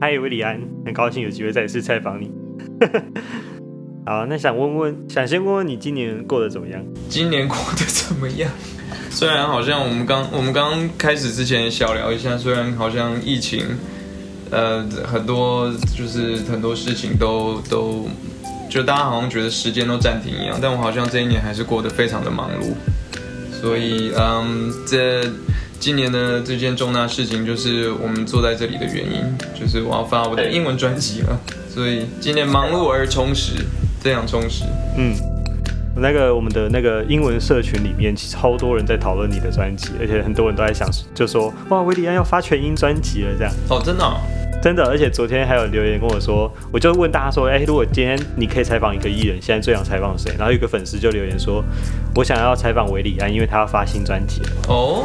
嗨，维里安，很高兴有机会再次采访你。好，那想问问，想先问问你今年过得怎么样？今年过得怎么样？虽然好像我们刚我们刚开始之前小聊一下，虽然好像疫情，呃，很多就是很多事情都都，就大家好像觉得时间都暂停一样，但我好像这一年还是过得非常的忙碌。所以，嗯，这今年的这件重大事情就是我们坐在这里的原因，就是我要发我的英文专辑了。所以今年忙碌而充实，非常充实。嗯，那个我们的那个英文社群里面，超多人在讨论你的专辑，而且很多人都在想，就说哇，维里安要发全英专辑了，这样。哦，真的。真的，而且昨天还有留言跟我说，我就问大家说，哎，如果今天你可以采访一个艺人，现在最想采访谁？然后有个粉丝就留言说，我想要采访韦礼安，因为他要发新专辑了。哦，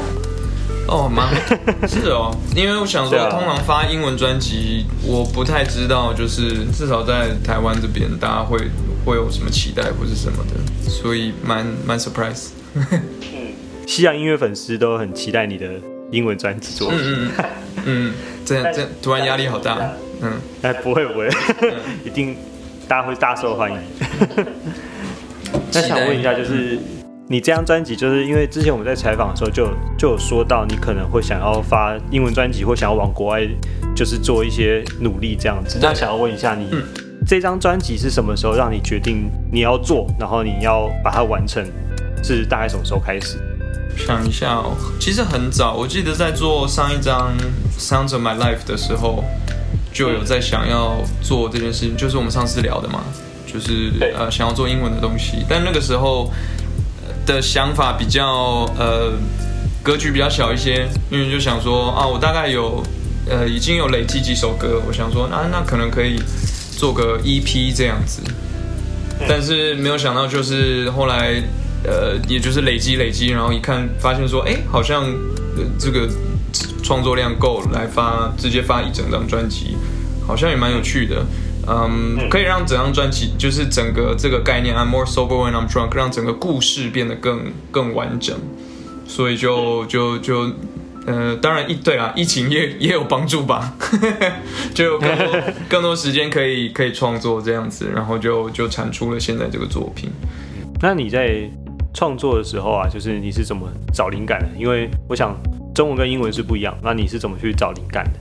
哦，蛮 是哦，因为我想说，通常发英文专辑，我不太知道，就是至少在台湾这边，大家会会有什么期待或是什么的，所以蛮蛮 surprise。嗯，西洋音乐粉丝都很期待你的英文专辑作品。嗯嗯 嗯。这样这样突然压力好大，嗯，哎，不会不会，一定大家会大受欢迎。那想问一下，就是你这张专辑，就是因为之前我们在采访的时候就就有说到，你可能会想要发英文专辑，或想要往国外就是做一些努力这样子。那想要问一下，你这张专辑是什么时候让你决定你要做，然后你要把它完成，是大概什么时候开始？想一下哦，其实很早，我记得在做上一张《Sounds of My Life》的时候，就有在想要做这件事情，就是我们上次聊的嘛，就是呃想要做英文的东西，但那个时候的想法比较呃格局比较小一些，因为就想说啊，我大概有呃已经有累积几首歌，我想说那那可能可以做个 EP 这样子，但是没有想到就是后来。呃，也就是累积累积，然后一看发现说，哎，好像这个创作量够来发，直接发一整张专辑，好像也蛮有趣的。嗯，可以让整张专辑就是整个这个概念，I'm more sober when I'm drunk，让整个故事变得更更完整。所以就就就呃，当然一对啊，疫情也也有帮助吧，就有更多 更多时间可以可以创作这样子，然后就就产出了现在这个作品。那你在？创作的时候啊，就是你是怎么找灵感的？因为我想中文跟英文是不一样，那你是怎么去找灵感的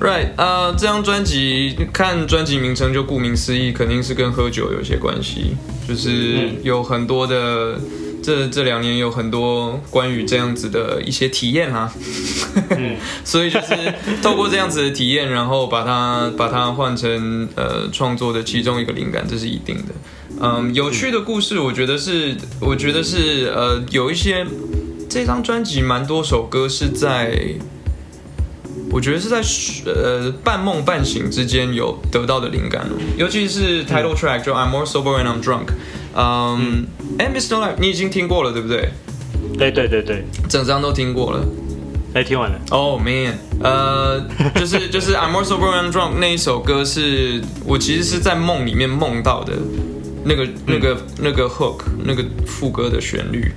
？Right，呃，这张专辑看专辑名称就顾名思义，肯定是跟喝酒有些关系，就是有很多的这这两年有很多关于这样子的一些体验啊，所以就是透过这样子的体验，然后把它把它换成呃创作的其中一个灵感，这是一定的。嗯，有趣的故事，我觉得是，我觉得是，呃，有一些这张专辑蛮多首歌是在，我觉得是在呃半梦半醒之间有得到的灵感哦，尤其是 title track 就 I'm more sober when I'm drunk，嗯，And Mr. Life 你已经听过了对不对？对对对对，整张都听过了，哎，听完了。Oh man，呃，就是就是 I'm more sober when I'm drunk 那一首歌是我其实是在梦里面梦到的。那个、那个、那个 hook，那个副歌的旋律，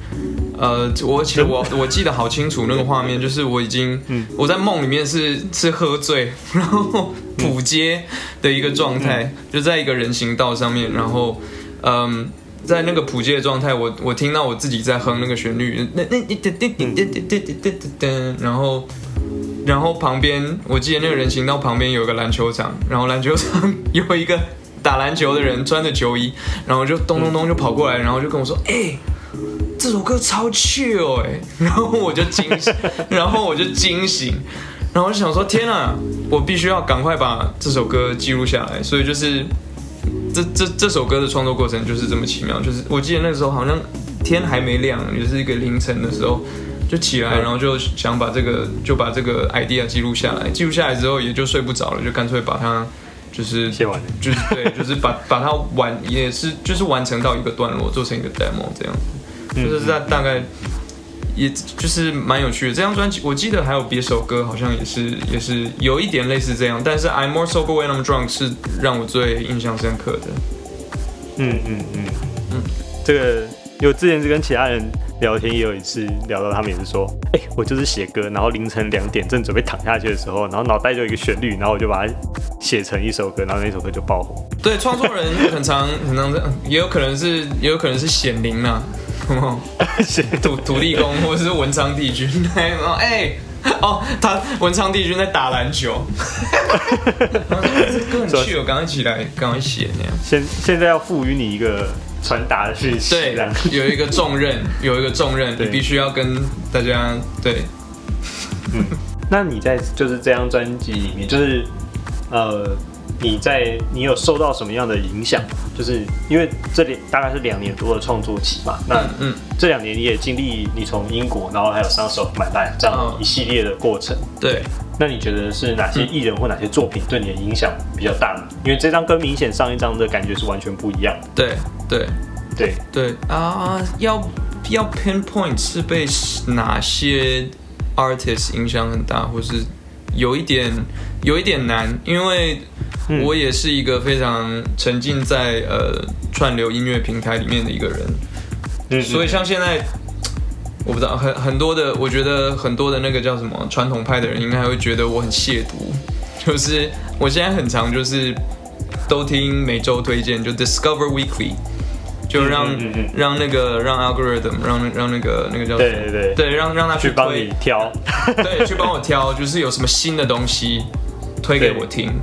呃，我其实我我记得好清楚那个画面，就是我已经我在梦里面是是喝醉，然后浦街的一个状态，就在一个人行道上面，然后嗯，在那个普街的状态，我我听到我自己在哼那个旋律，那那一点点点点点点点点，然后然后旁边，我记得那个人行道旁边有个篮球场，然后篮球场 有一个打篮球的人穿着球衣，然后就咚咚咚就跑过来，然后就跟我说，哎。这首歌超 chill 哎！” 然后我就惊，然后我就惊醒，然后我就想说：“天啊，我必须要赶快把这首歌记录下来。”所以就是这这这首歌的创作过程就是这么奇妙。就是我记得那时候好像天还没亮，也是一个凌晨的时候就起来，然后就想把这个就把这个 idea 记录下来。记录下来之后也就睡不着了，就干脆把它。就是写完，就是对，就是把把它完，也是就是完成到一个段落，做成一个 demo 这样子，就是在大概，也就是蛮有趣的。这张专辑我记得还有别首歌，好像也是也是有一点类似这样，但是 I'm more sober when I'm drunk 是让我最印象深刻的。嗯嗯嗯嗯，这个因为之前是跟其他人聊天，也有一次聊到他们也是说，哎、我就是写歌，然后凌晨两点正准备躺下去的时候，然后脑袋就有一个旋律，然后我就把它写成一首歌，然后那首歌就爆红。对，创作人很常很常这样，也有可能是也有可能是显灵啦，写土土地公或者是文昌帝君，哎、哦，他文昌帝君在打篮球，然后说哎这歌很趣，我赶快起来，赶快写那样。现现在要赋予你一个传达的讯息，对有一个重任，有一个重任，你必须要跟大家对。那你在就是这张专辑里面，就是呃，你在你有受到什么样的影响？就是因为这里大概是两年多的创作期嘛，那嗯嗯，这两年你也经历你从英国，然后还有上手买卖这样嗯一系列的过程。对，那你觉得是哪些艺人或哪些作品对你的影响比较大呢？因为这张跟明显上一张的感觉是完全不一样的。对对对，对啊，要要 pinpoint 是被哪些 artist 影响很大，或是有一点有一点难，因为嗯我也是一个非常沉浸在呃串流音乐平台里面的一个人，嗯所以像现在。我不知道很很多的，我觉得很多的那个叫什么传统派的人，应该会觉得我很亵渎。就是我现在很常就是都听每周推荐，就 Discover Weekly，就让、嗯嗯嗯让那个让 algorithm 让让那个那个叫什么对对对对让让他去帮你挑。对，去帮我挑，就是有什么新的东西推给我听。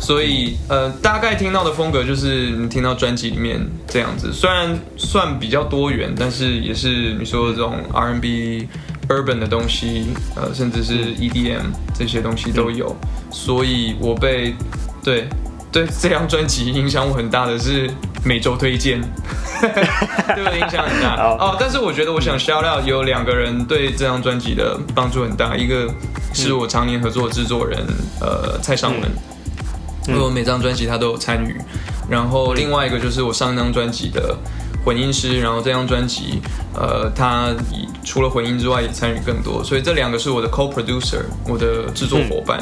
所以，呃，大概听到的风格就是你听到专辑里面这样子，虽然算比较多元，但是也是你说的这种 R&B、urban 的东西，呃，甚至是 EDM 这些东西都有。所以我被对对这张专辑影响我很大的是每周推荐，对我影响很大。好。哦。但是我觉得我想 shout out 有两个人对这张专辑的帮助很大，一个是我常年合作的制作人，呃，蔡尚文，我每张专辑他都有参与。然后另外一个就是我上一张专辑的混音师，然后这张专辑，呃，他以除了混音之外也参与更多，所以这两个是我的 co-producer，我的制作伙伴。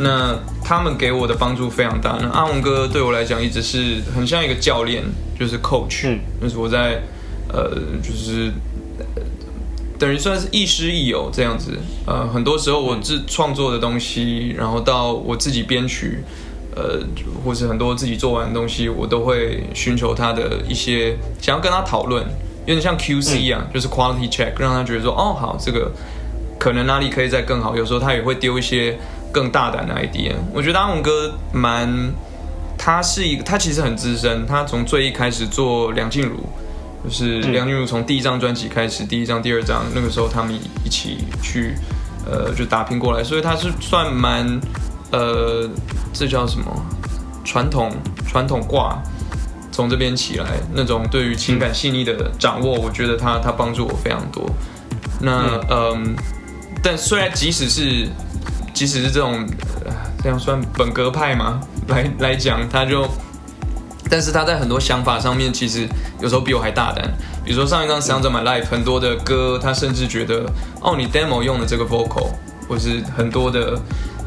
那他们给我的帮助非常大。那阿文哥对我来讲一直是很像一个教练，就是 coach，、嗯就是我在呃，就是呃等于算是亦师亦友这样子。呃，很多时候我自创作的东西，然后到我自己编曲，呃，或是很多自己做完的东西，我都会寻求他的一些想要跟他讨论，有点像 QC 一样，就是 quality check，让他觉得说，哦，好，这个可能哪里可以再更好。有时候他也会丢一些更大胆的 idea。我觉得阿文哥蛮，他是一个，他其实很资深，他从最一开始做梁静茹。就是梁静茹从第一张专辑开始，第一张、第二张，那个时候他们一起去，呃，就打拼过来，所以他是算蛮，呃，这叫什么？传统传统挂，从这边起来，那种对于情感细腻的掌握，我觉得他他帮助我非常多。那嗯，但虽然即使是即使是这种、呃、这样算本格派嘛，来来讲，他就。但是他在很多想法上面，其实有时候比我还大胆。比如说上一张《Sounds of My Life》，很多的歌，他甚至觉得，哦，你 demo 用的这个 vocal，或是很多的，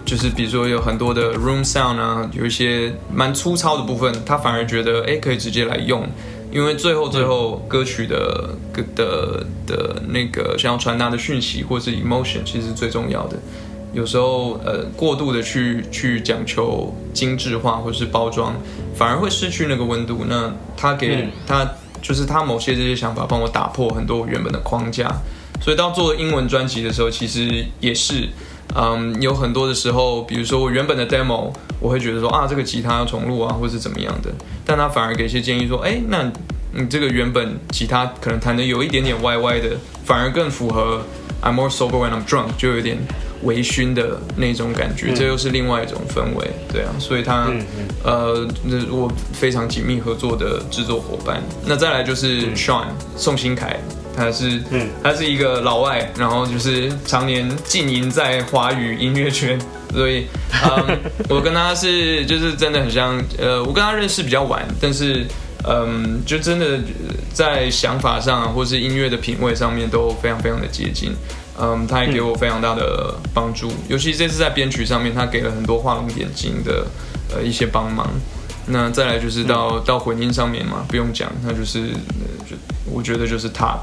就是比如说有很多的 room sound 啊，有一些蛮粗糙的部分，他反而觉得，哎，可以直接来用，因为最后最后歌曲的的的那个想要传达的讯息或是 emotion，其实是最重要的。有时候，呃，过度的去去讲求精致化或是包装，反而会失去那个温度。那他给、嗯他就是他某些这些想法，帮我打破很多我原本的框架。所以到做英文专辑的时候，其实也是，嗯，有很多的时候，比如说我原本的 demo，我会觉得说啊，这个吉他要重录啊，或是怎么样的，但他反而给一些建议说，哎，那你这个原本吉他可能弹的有一点点歪歪的，反而更符合 I'm more sober when I'm drunk，就有点微醺的那种感觉，这又是另外一种氛围，对啊，所以他、嗯嗯。呃，那是我非常紧密合作的制作伙伴。那再来就是 Sean、宋新凯，他是嗯他是一个老外，然后就是常年浸淫在华语音乐圈，所以嗯，我跟他是就是真的很像，呃，我跟他认识比较晚，但是。嗯，就真的在想法上啊或是音乐的品味上面都非常非常的接近。嗯，他也给我非常大的帮助，尤其这次在编曲上面，他给了很多画龙点睛的呃一些帮忙。那再来就是到、到混音上面嘛，不用讲，那就是呃就我觉得就是 top。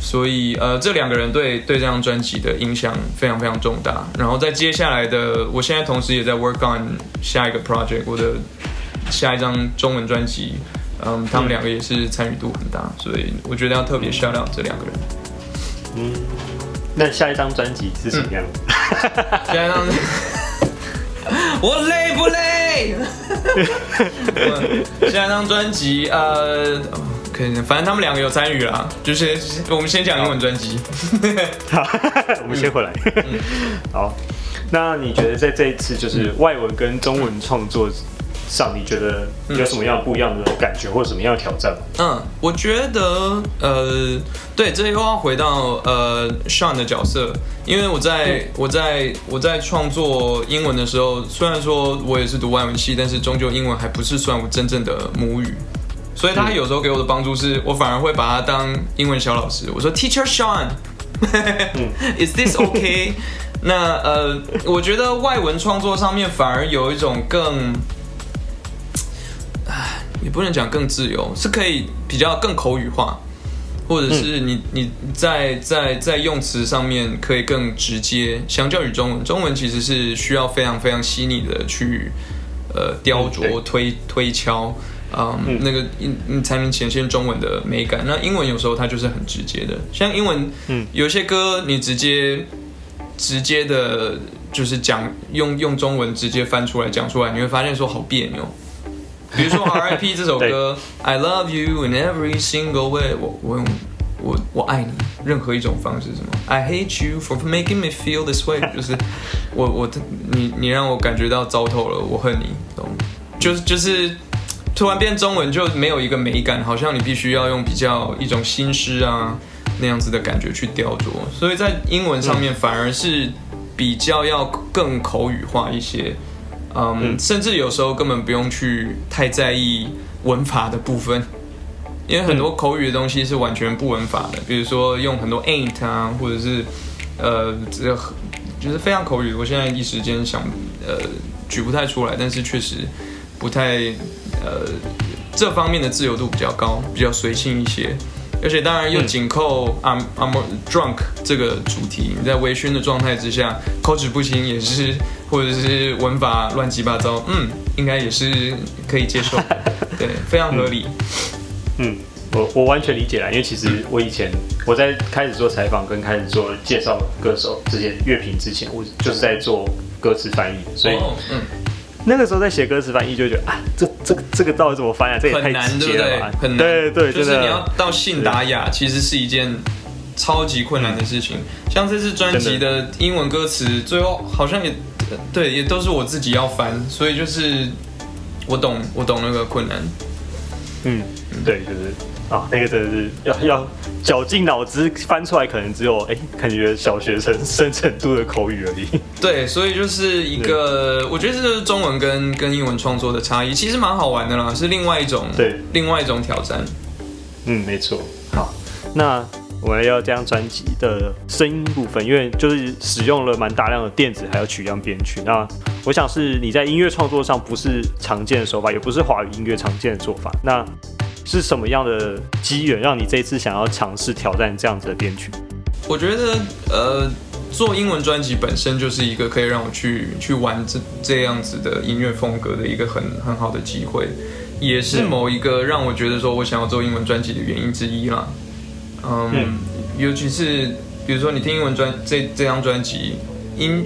所以呃，这两个人对对这张专辑的影响非常非常重大。然后在接下来的，我现在同时也在 work on 下一个 project，我的下一张中文专辑，嗯，他们两个也是参与度很大，所以我觉得要特别 shout out 这两个人。嗯，那下一张专辑是什么样？下一张，我累不累？下一张专辑，呃，反正他们两个有参与啦。就是我们先讲英文专辑。好，我们先回来。好，那你觉得在这一次就是外文跟中文创作上，你觉得有什么样不一样的感觉，或者什么样的挑战吗？嗯，我觉得，呃，对，这又要回到呃 Sean 的角色，因为我在我在我在创作英文的时候，虽然说我也是读外文系，但是终究英文还不是算我真正的母语。所以他有时候给我的帮助是，我反而会把他当英文小老师。我说，Teacher Sean，Is this okay？那呃，我觉得外文创作上面反而有一种更，唉，也不能讲更自由，是可以比较更口语化，或者是你你在在在用词上面可以更直接，相较于中文，中文其实是需要非常非常细腻的去呃雕琢、推推敲。嗯，那个你你才能显现中文的美感。那英文有时候它就是很直接的，像英文，嗯，有些歌你直接直接的，就是讲用用中文直接翻出来讲出来，你会发现说好别扭。比如说 R.I.P 这首歌，I love you in every single way，我我用我我爱你任何一种方式什么，I hate you for making me feel this way，就是我我你你让我感觉到糟透了，我恨你，懂？就是就是。突然变中文就没有一个美感，好像你必须要用比较一种新诗啊那样子的感觉去雕琢，所以在英文上面反而是比较要更口语化一些，嗯，甚至有时候根本不用去太在意文法的部分，因为很多口语的东西是完全不文法的，比如说用很多 ain't 啊，或者是呃这就是非常口语，我现在一时间想呃举不太出来，但是确实不太。呃，这方面的自由度比较高，比较随性一些，而且当然又紧扣 I'm I'm drunk 这个主题。你在微醺的状态之下，口齿不清也是，或者是文法乱七八糟，嗯，应该也是可以接受，对，非常合理。嗯，我我完全理解了，因为其实我以前我在开始做采访跟开始做介绍歌手这些乐评之前，我就是在做歌词翻译，所以嗯。那个时候在写歌词翻译，就觉得啊，这这个这个到底怎么翻啊？这也太直接了吧？很难，对对，就是你要到信达雅，其实是一件超级困难的事情。像这次专辑的英文歌词，最后好像也对，也都是我自己要翻，所以就是我懂，我懂那个困难。嗯，对，就是。啊，那个真的是要要绞尽脑汁翻出来，可能只有哎，感觉小学生深程度的口语而已。对，所以就是一个，我觉得这就是中文跟跟英文创作的差异，其实蛮好玩的啦，是另外一种对，另外一种挑战。嗯，没错。好，那我们要这张专辑的声音部分，因为就是使用了蛮大量的电子还有取样编曲，那我想是你在音乐创作上不是常见的手法，也不是华语音乐常见的做法。那是什么样的机缘让你这次想要尝试挑战这样子的编曲？我觉得，呃，做英文专辑本身就是一个可以让我去去玩这这样子的音乐风格的一个很很好的机会，也是某一个让我觉得说我想要做英文专辑的原因之一啦。嗯，尤其是比如说你听英文专这这张专辑音，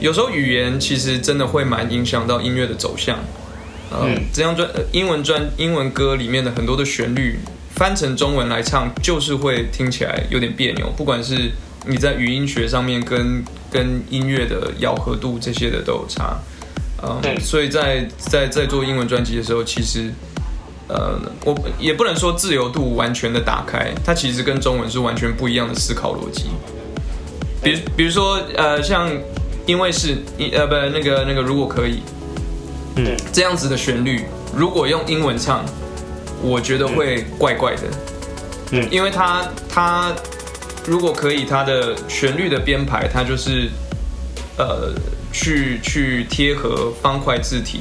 有时候语言其实真的会蛮影响到音乐的走向。嗯，这张专英文专英文歌里面的很多的旋律翻成中文来唱，就是会听起来有点别扭。不管是你在语音学上面跟跟音乐的咬合度这些的都有差。嗯，所以在在在做英文专辑的时候，其实呃，我也不能说自由度完全的打开，它其实跟中文是完全不一样的思考逻辑。比如比如说呃，像因为是呃不那个那个如果可以。这样子的旋律，如果用英文唱，我觉得会怪怪的。嗯，因为它它如果可以，它的旋律的编排，它就是呃去去贴合方块字体，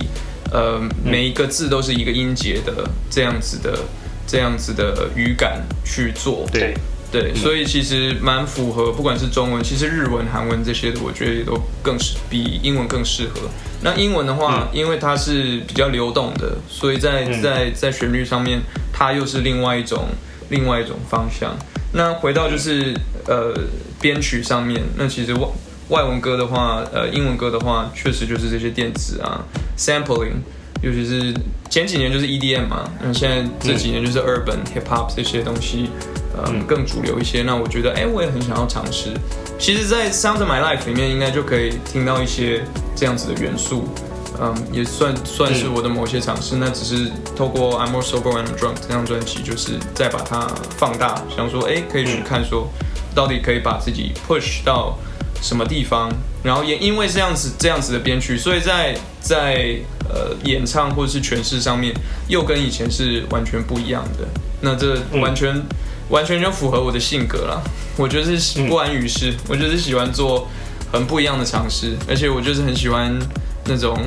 呃，每一个字都是一个音节的这样子的这样子的语感去做。对对，所以其实蛮符合，不管是中文，其实日文、韩文这些的，我觉得也都更适，比英文更适合。那英文的话，因为它是比较流动的，所以在在在旋律上面，它又是另外一种另外一种方向。那回到就是呃编曲上面，那其实外外文歌的话，呃英文歌的话，确实就是这些电子啊，sampling，尤其是前几年就是 EDM 嘛，那现在这几年就是 urban hip hop 这些东西。嗯，更主流一些。那我觉得，哎，我也很想要尝试。其实，在《Sound of My Life》里面，应该就可以听到一些这样子的元素。嗯，也算算是我的某些尝试。那只是透过《I'm More Sober When I'm Drunk》这张专辑，就是再把它放大，想说，哎，可以去看说，到底可以把自己 push 到什么地方。然后也因为这样子这样子的编曲，所以在在呃演唱或者是诠释上面，又跟以前是完全不一样的。那这完全。完全就符合我的性格了，我就是不安于世，我就是喜欢做很不一样的尝试，而且我就是很喜欢那种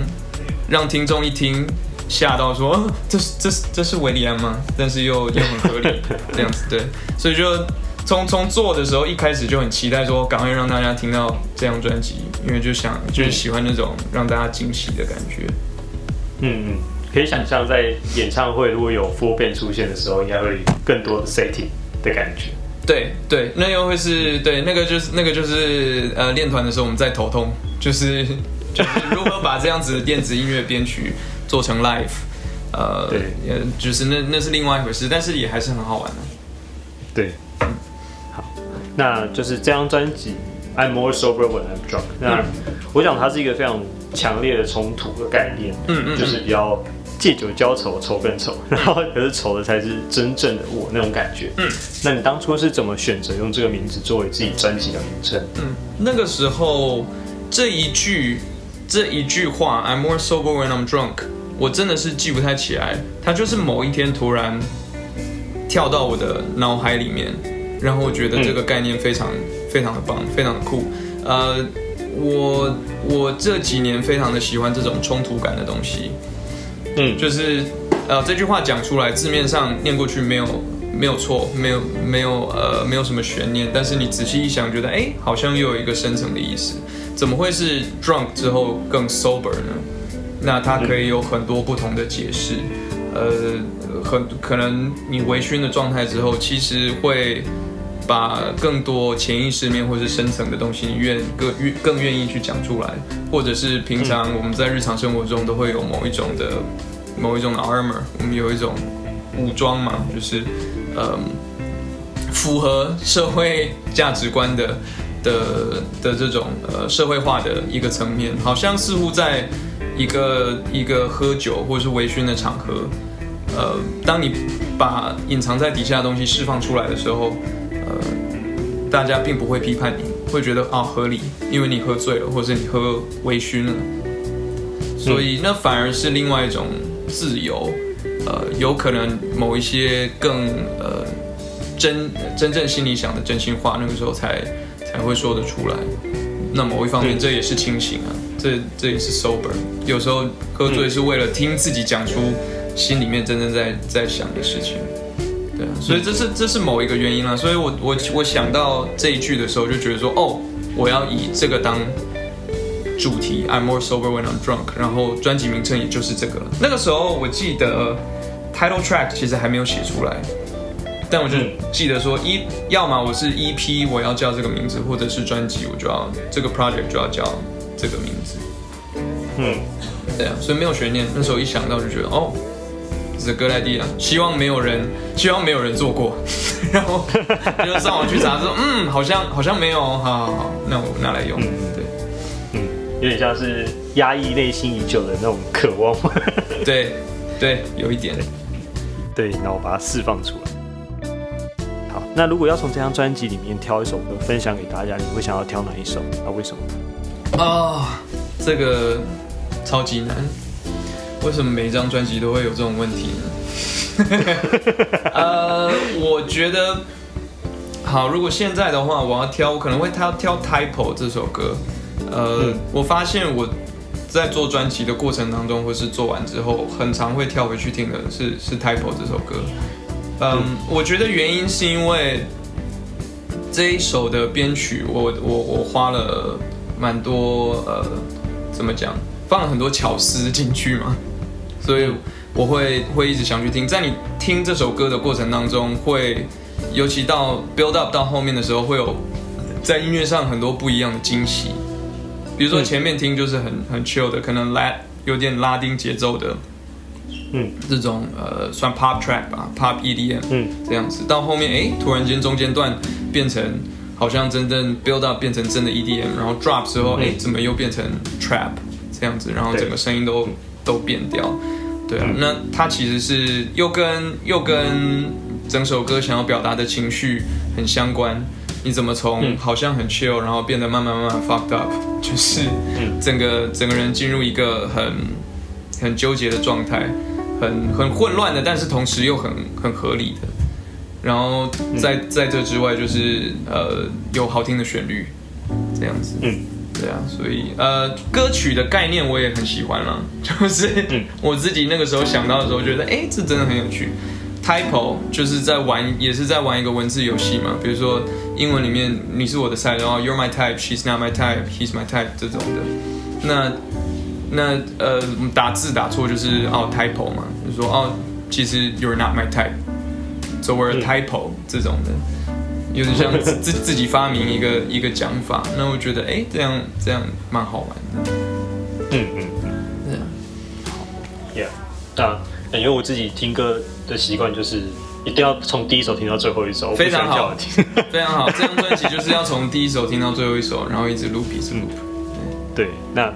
让听众一听吓到说这是这是这是维里安吗？但是又又很合理 这样子，对，所以就从从做的时候一开始就很期待说赶快让大家听到这张专辑，因为就想就是喜欢那种让大家惊喜的感觉，嗯嗯，可以想象在演唱会如果有 Four Band 出现的时候，应该会更多的 setting。的感觉，对对，那又会是对那个就是那个就是呃练团的时候我们在头痛，就是 就是如何把这样子的电子音乐编曲做成 live，呃，对，呃，就是那那是另外一回事，但是也还是很好玩的。对，好，那就是这张专辑《I'm More Sober When I'm Drunk》，那我想它是一个非常强烈的冲突的概念，嗯嗯，就是比较。借酒浇愁，愁更愁，然后可是愁的才是真正的我那种感觉。嗯，那你当初是怎么选择用这个名字作为自己专辑的名称？嗯，那个时候这一句这一句话，I'm more sober when I'm drunk，我真的是记不太起来。它就是某一天突然跳到我的脑海里面，然后我觉得这个概念非常非常的棒，非常的酷。呃，我我这几年非常的喜欢这种冲突感的东西。嗯，就是，呃，这句话讲出来，字面上念过去没有没有错，没有没有呃没有什么悬念，但是你仔细一想，觉得哎，好像又有一个深层的意思，怎么会是 drunk 之后更 sober 呢？那它可以有很多不同的解释，呃，很可能你微醺的状态之后，其实会把更多潜意识面或是深层的东西，愿更愿更愿意去讲出来，或者是平常我们在日常生活中都会有某一种的。某一种的 armor，我们有一种武装嘛，就是嗯，符合社会价值观的的的这种呃社会化的一个层面，好像似乎在一个一个喝酒或者是微醺的场合，呃，当你把隐藏在底下的东西释放出来的时候，大家并不会批判你，会觉得啊合理，因为你喝醉了，或者你喝微醺了，所以那反而是另外一种。自由，呃，有可能某一些更呃真真正心里想的真心话，那个时候才才会说得出来。那某一方面，这也是清醒啊，这这也是 sober。有时候喝醉是为了听自己讲出心里面真正在在想的事情，对啊。所以这是这是某一个原因了。所以我我我想到这一句的时候，就觉得说，哦，我要以这个当。主题 I'm more sober when I'm drunk，然后专辑名称也就是这个。那个时候我记得 title track 其实还没有写出来，但我就记得说一，要么我是 EP 我要叫这个名字，或者是专辑我就要这个 project 就要叫这个名字。嗯，对啊，所以没有悬念。那时候一想到就觉得哦，这是 good idea，希望没有人，希望没有人做过，然后就上网去查说，嗯，好像好像没有，好好好，那我拿来用。嗯、对，嗯有点像是压抑内心已久的那种渴望，对，对，有一点，对，那我把它释放出来。好，那如果要从这张专辑里面挑一首歌分享给大家，你会想要挑哪一首？那为什么？啊，这个超级难。为什么每一张专辑都会有这种问题呢？呃，我觉得，好，如果现在的话，我要挑，我可能会挑挑《Typo》这首歌。呃，我发现我在做专辑的过程当中，或是做完之后，很常会跳回去听的是是 Typo 这首歌。嗯，我觉得原因是因为这一首的编曲，我我我花了蛮多呃，怎么讲，放了很多巧思进去嘛，所以我会会一直想去听。在你听这首歌的过程当中，会尤其到 build up 到后面的时候，会有在音乐上很多不一样的惊喜。比如说前面听就是很很 chill 的，可能拉有点拉丁节奏的。嗯，这种呃算 pop track 吧，pop EDM，嗯，这样子到后面哎，突然间中间段变成好像真正 build up 变成真的 EDM，然后 drop 之后哎，怎么又变成 trap 这样子，然后整个声音都都变掉，对啊，那它其实是又跟又跟整首歌想要表达的情绪很相关，你怎么从好像很 chill，然后变得慢慢慢慢 fucked up，就是整个整个人进入一个很很纠结的状态。很很混乱的，但是同时又很很合理的。然后在在这之外，就是呃有好听的旋律，这样子。嗯，对啊，所以呃歌曲的概念我也很喜欢了。就是我自己那个时候想到的时候，觉得哎这真的很有趣。Typo 就是在玩，也是在玩一个文字游戏嘛。比如说英文里面你是我的菜，然后 You're my type, She's not my type, He's my type 这种的。那那呃，打字打错就是哦 typo 嘛，就说哦，其实 you're not my type，so we're typo 这种的，有点像自自自己发明一个一个讲法。那我觉得哎，这样这样蛮好玩的。嗯嗯嗯，对啊。Yeah，那因为我自己听歌的习惯就是一定要从第一首听到最后一首，非常好，非常好。这张专辑就是要从第一首听到最后一首，然后一直 loop 一直 loop。对，那。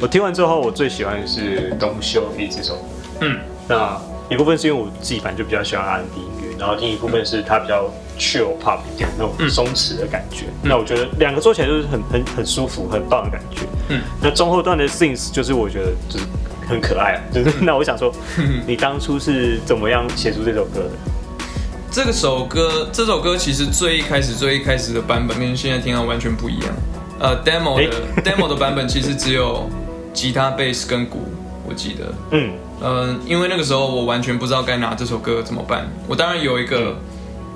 我听完之后，我最喜欢的是《Don't Show Me》这首。嗯，那一部分是因为我自己本来就比较喜欢 R&B 音乐，然后另一部分是它比较 chill pop 一点那种松弛的感觉。那我觉得两个做起来就是很很很舒服、很棒的感觉。嗯，那中后段的 Things 就是我觉得就是很可爱啊。就是那我想说，你当初是怎么样写出这首歌的？这个首歌，这首歌其实最一开始、最一开始的版本跟现在听到完全不一样。呃，demo 的 demo 的版本其实只有。吉他、贝斯跟鼓，我记得。嗯嗯，因为那个时候我完全不知道该拿这首歌怎么办。我当然有一个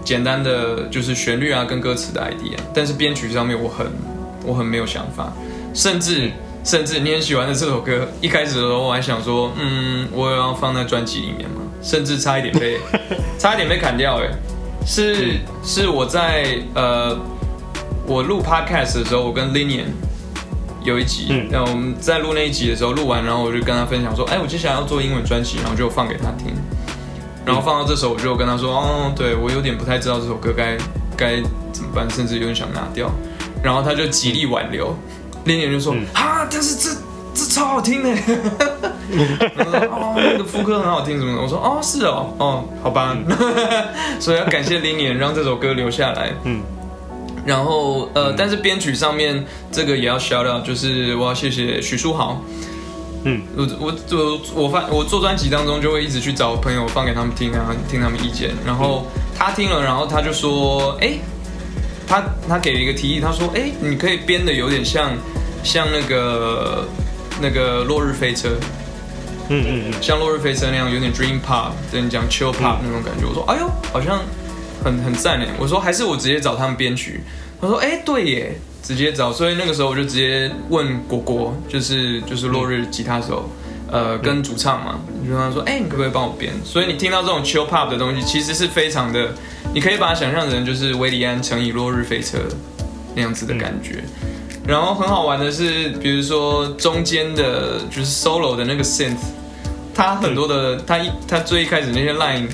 简单的就是旋律啊跟歌词的 idea，但是编曲上面我很我很没有想法。甚至甚至你很喜欢的这首歌，一开始的时候我还想说，嗯，我要放在专辑里面嘛，甚至差一点被 差一点被砍掉。哎，是是我在呃我录 podcast 的时候，我跟 Linian。有一集，那我们在录那一集的时候，录完，然后我就跟他分享说，哎，我接下来要做英文专辑，然后就放给他听，然后放到这首，我就跟他说，哦，对我有点不太知道这首歌该该怎么办，甚至有点想拿掉，然后他就极力挽留，连连就说，啊，但是这这超好听的，哦，那个副歌很好听什么的，我说，哦，是哦，哦，好吧，所以要感谢林年让这首歌留下来，嗯。然后呃，但是编曲上面这个也要 shout out，就是我要谢谢许书豪。嗯，我我我我发我做专辑当中就会一直去找朋友放给他们听啊，听他们意见。然后他听了，然后他就说，哎，他他给了一个提议，他说，哎，你可以编的有点像像那个那个落日飞车，嗯嗯嗯，像落日飞车那样有点 dream pop，跟你讲 chill pop 那种感觉。我说，哎呦，好像。很很赞诶，我说还是我直接找他们编曲，他说哎对耶，直接找，所以那个时候我就直接问果果，就是就是落日吉他手，呃跟主唱嘛，就跟他说哎你可不可以帮我编？所以你听到这种 chill pop 的东西，其实是非常的，你可以把它想象成就是威利安乘以落日飞车那样子的感觉。然后很好玩的是，比如说中间的就是 solo 的那个 synth，它很多的，它一它最一开始那些 line。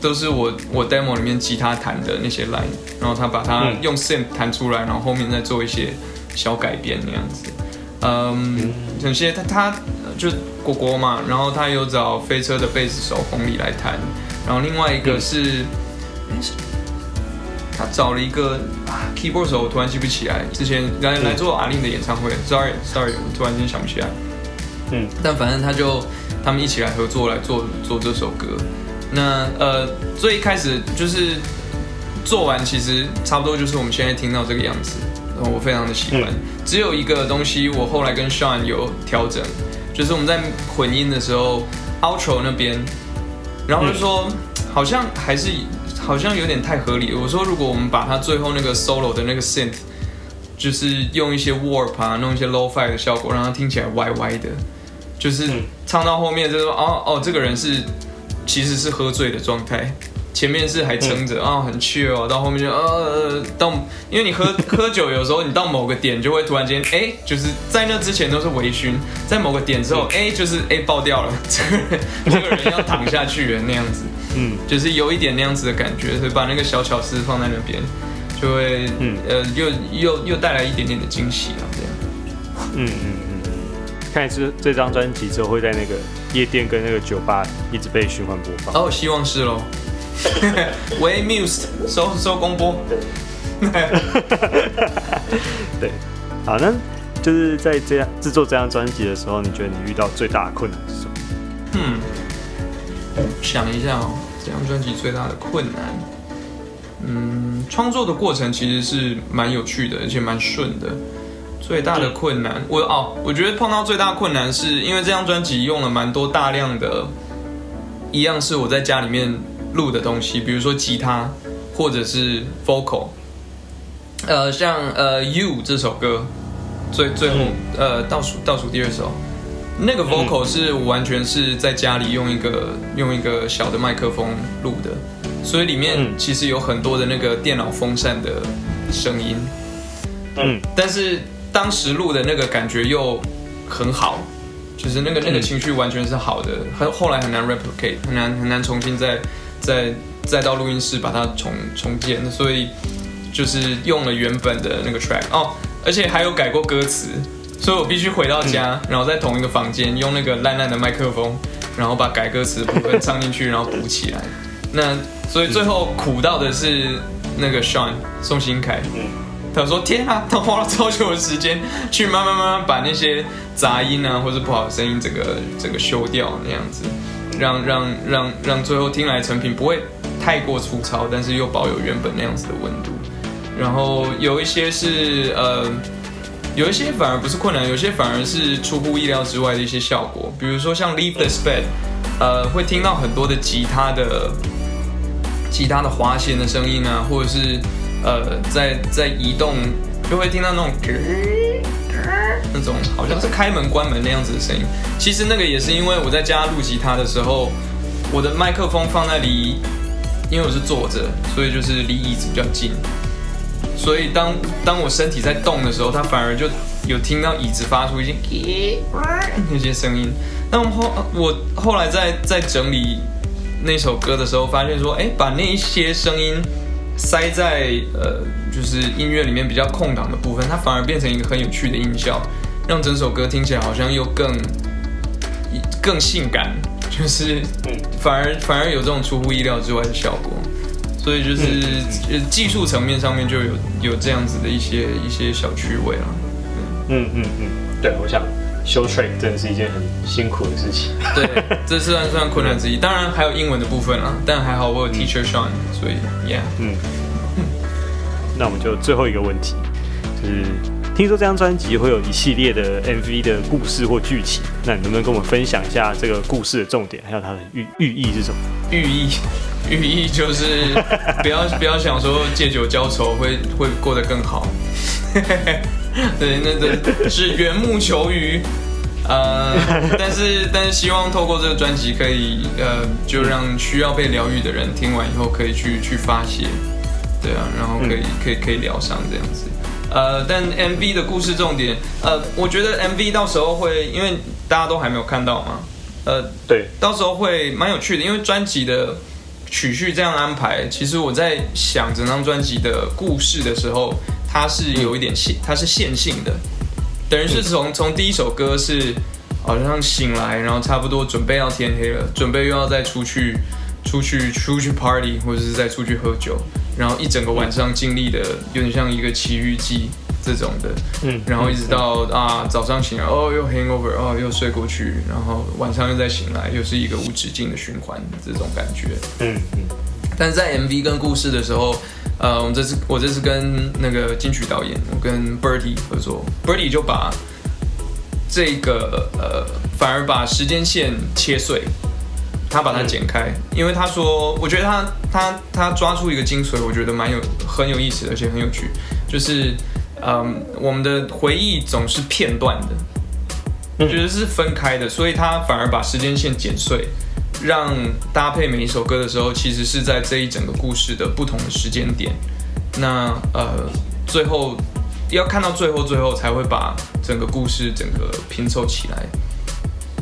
都是我我 demo 里面吉他弹的那些 line，然后他把它用 synth 弹出来，然后后面再做一些小改编那样子。嗯，有些他他就果果嘛，然后他有找飞车的贝斯手红礼来弹，然后另外一个是，他找了一个啊 keyboard 手，我突然记不起来，之前来来做阿令的演唱会，sorry sorry，我突然间想不起来。嗯，但反正他就他们一起来合作来做做这首歌。那呃，最一开始就是做完，其实差不多就是我们现在听到这个样子。然后我非常的喜欢。只有一个东西，我后来跟 Sean 有调整，就是我们在混音的时候，outro 那边，然后就说好像还是好像有点太合理。我说如果我们把它最后那个 solo 的那个 synth，就是用一些 warp 啊，弄一些 low fi 的效果，让它听起来歪歪的，就是唱到后面就是说哦哦，这个人是其实是喝醉的状态。前面是还撑着啊，很 chill，到后面就呃，到因为你喝 喝酒，有时候你到某个点就会突然间哎，就是在那之前都是微醺，在某个点之后哎，就是哎爆掉了，这个人这个人要躺下去了那样子，嗯，就是有一点那样子的感觉，所以把那个小巧思放在那边，就会嗯。呃又又又带来一点点的惊喜啊，这样，嗯嗯嗯，看这这张专辑之后会在那个夜店跟那个酒吧一直被循环播放，哦，希望是喽。喂，Muse，收收公播。对，好，那就是在这样制作这张专辑的时候，你觉得你遇到最大的困难是什么？嗯，想一下哦，这张专辑最大的困难，嗯，创作的过程其实是蛮有趣的，而且蛮顺的。最大的困难，我哦，我觉得碰到最大的困难是因为这张专辑用了蛮多大量的，一样是我在家里面。录的东西，比如说吉他，或者是 vocal，呃，像呃 You 这首歌，最最后呃倒数倒数第二首，那个 vocal 是我完全是在家里用一个用一个小的麦克风录的，所以里面其实有很多的那个电脑风扇的声音，嗯，但是当时录的那个感觉又很好，就是那个那个情绪完全是好的，很后来很难 replicate，很难很难重新再。再再到录音室把它重重建，所以就是用了原本的那个 track 哦，而且还有改过歌词，所以我必须回到家，然后在同一个房间用那个烂烂的麦克风，然后把改歌词部分唱进去，然后补起来。那所以最后苦到的是那个 Sean 宋新凯，他说天啊，他花了超久的时间去慢慢慢慢把那些杂音啊或者不好的声音整个整个修掉那样子。让让让让最后听来成品不会太过粗糙，但是又保有原本那样子的温度。然后有一些是呃，有一些反而不是困难，有些反而是出乎意料之外的一些效果。比如说像 Leave the Bed，呃，会听到很多的吉他的吉他的滑弦的声音啊，或者是呃在在移动，就会听到那种。那种好像是开门关门那样子的声音，其实那个也是因为我在家录吉他的时候，我的麦克风放在离，因为我是坐着，所以就是离椅子比较近，所以当当我身体在动的时候，它反而就有听到椅子发出一些那些声音。那后我后来在在整理那首歌的时候，发现说，哎，把那一些声音塞在呃。就是音乐里面比较空档的部分，它反而变成一个很有趣的音效，让整首歌听起来好像又更更性感，就是反而反而有这种出乎意料之外的效果，所以就是技术层面上面就有有这样子的一些一些小趣味了。嗯嗯嗯，对，我想修 track 真的是一件很辛苦的事情。对，这算算困难之一，当然还有英文的部分啦，但还好我有 teacher Sean，所以 yeah，嗯。那我们就最后一个问题，就是听说这张专辑会有一系列的 MV 的故事或剧情，那你能不能跟我们分享一下这个故事的重点，还有它的寓寓意是什么？寓意，寓意就是不要不要想说借酒浇愁会会过得更好，对，那个是缘木求鱼，呃，但是但是希望透过这个专辑可以呃，就让需要被疗愈的人听完以后可以去去发泄。对啊，然后可以可以可以疗伤这样子，呃，但 MV 的故事重点，呃，我觉得 MV 到时候会，因为大家都还没有看到嘛，呃，对，到时候会蛮有趣的，因为专辑的曲序这样安排，其实我在想整张专辑的故事的时候，它是有一点线，它是线性的，等于是从从第一首歌是好像醒来，然后差不多准备要天黑了，准备又要再出去出去出去 party 或者是再出去喝酒。然后一整个晚上经历的有点像一个奇遇记这种的，嗯，然后一直到啊早上醒来哦又 hangover 哦又睡过去，然后晚上又再醒来，又是一个无止境的循环这种感觉，嗯嗯。但是在 MV 跟故事的时候，呃，我们这次我这次跟那个金曲导演，我跟 Birdy 合作，Birdy 就把这个呃，反而把时间线切碎，他把它剪开，因为他说，我觉得他他他抓住一个精髓，我觉得蛮有很有意思的，而且很有趣，就是嗯，我们的回忆总是片段的，我觉得是分开的，所以他反而把时间线剪碎。让搭配每一首歌的时候，其实是在这一整个故事的不同的时间点。那呃，最后要看到最后，最后才会把整个故事整个拼凑起来。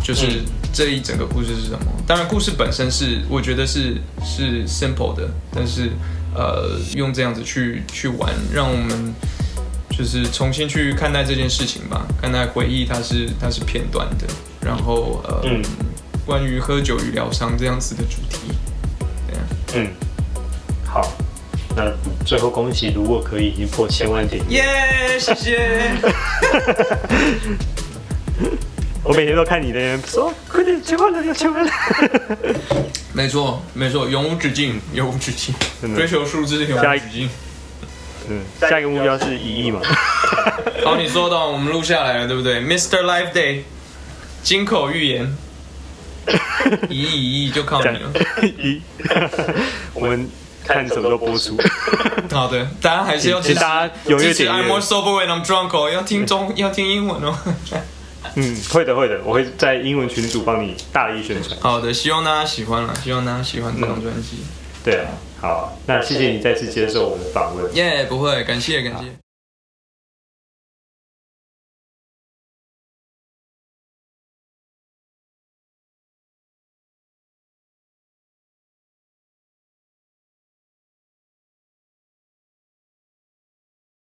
就是这一整个故事是什么？当然，故事本身是我觉得是是 simple 的，但是呃，用这样子去去玩，让我们就是重新去看待这件事情吧。看待回忆，它是它是片段的，然后呃。关于喝酒与疗伤这样子的主题，嗯，好，那最后恭喜，如果可以已经破千万点，耶，谢谢。我每天都看你的人说，快点千万了，要千万了。没错，没错，永无止境，永无止境，追求数字永无止境。嗯，下一个目标是一亿嘛？好，你说到，我们录下来了，对不对？Mr. Life Day，金口玉言。一亿一亿就靠你了，一，我们看什么时候播出。好的，大家还是要支持大家踊跃点 I'm more sober when I'm drunk 哦，要听中要听英文哦。嗯，会的会的，我会在英文群组帮你大力宣传。好的，希望大家喜欢了，希望大家喜欢这张专辑。对啊，好，那谢谢你再次接受我们的访问。耶，不会，感谢感谢。